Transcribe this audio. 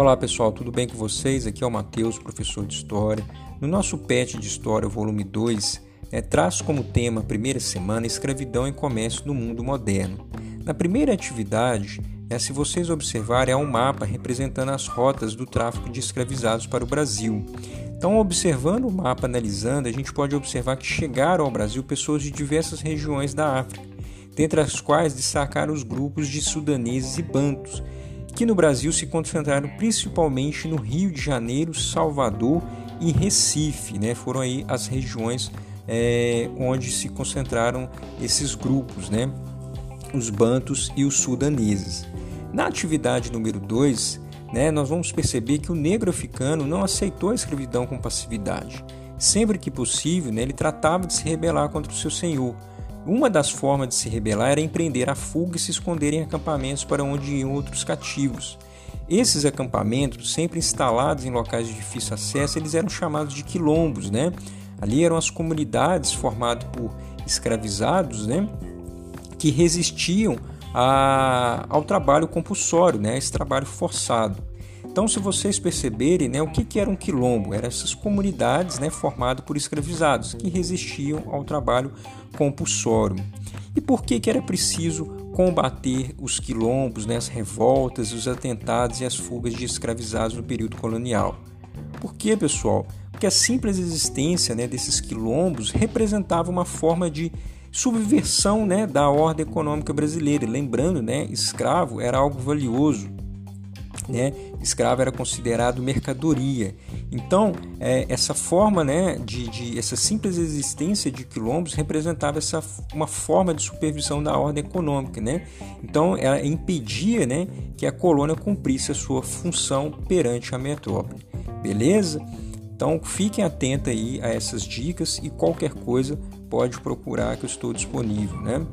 Olá pessoal, tudo bem com vocês? Aqui é o Matheus, professor de História. No nosso PET de História, volume 2, né, traz como tema, primeira semana, escravidão e comércio no mundo moderno. Na primeira atividade, né, se vocês observarem, há um mapa representando as rotas do tráfico de escravizados para o Brasil. Então, observando o mapa, analisando, a gente pode observar que chegaram ao Brasil pessoas de diversas regiões da África, dentre as quais destacaram os grupos de sudaneses e bantos, que no Brasil se concentraram principalmente no Rio de Janeiro, Salvador e Recife. Né? Foram aí as regiões é, onde se concentraram esses grupos, né? os bantos e os sudaneses. Na atividade número 2, né, nós vamos perceber que o negro africano não aceitou a escravidão com passividade. Sempre que possível, né, ele tratava de se rebelar contra o seu senhor, uma das formas de se rebelar era empreender a fuga e se esconder em acampamentos para onde iam outros cativos. Esses acampamentos, sempre instalados em locais de difícil acesso, eles eram chamados de quilombos, né? Ali eram as comunidades formadas por escravizados, né? Que resistiam a, ao trabalho compulsório, né? Esse trabalho forçado. Então, se vocês perceberem, né, o que, que era um quilombo? Eram essas comunidades né, formadas por escravizados que resistiam ao trabalho compulsório. E por que, que era preciso combater os quilombos, né, as revoltas, os atentados e as fugas de escravizados no período colonial? Por que, pessoal? Porque a simples existência né, desses quilombos representava uma forma de subversão né, da ordem econômica brasileira. Lembrando, né, escravo era algo valioso, né, escravo era considerado mercadoria. Então, é, essa forma, né, de, de, essa simples existência de quilombos representava essa, uma forma de supervisão da ordem econômica, né? Então, ela impedia, né, que a colônia cumprisse a sua função perante a metrópole. Beleza? Então, fiquem atentos aí a essas dicas e qualquer coisa pode procurar que eu estou disponível, né?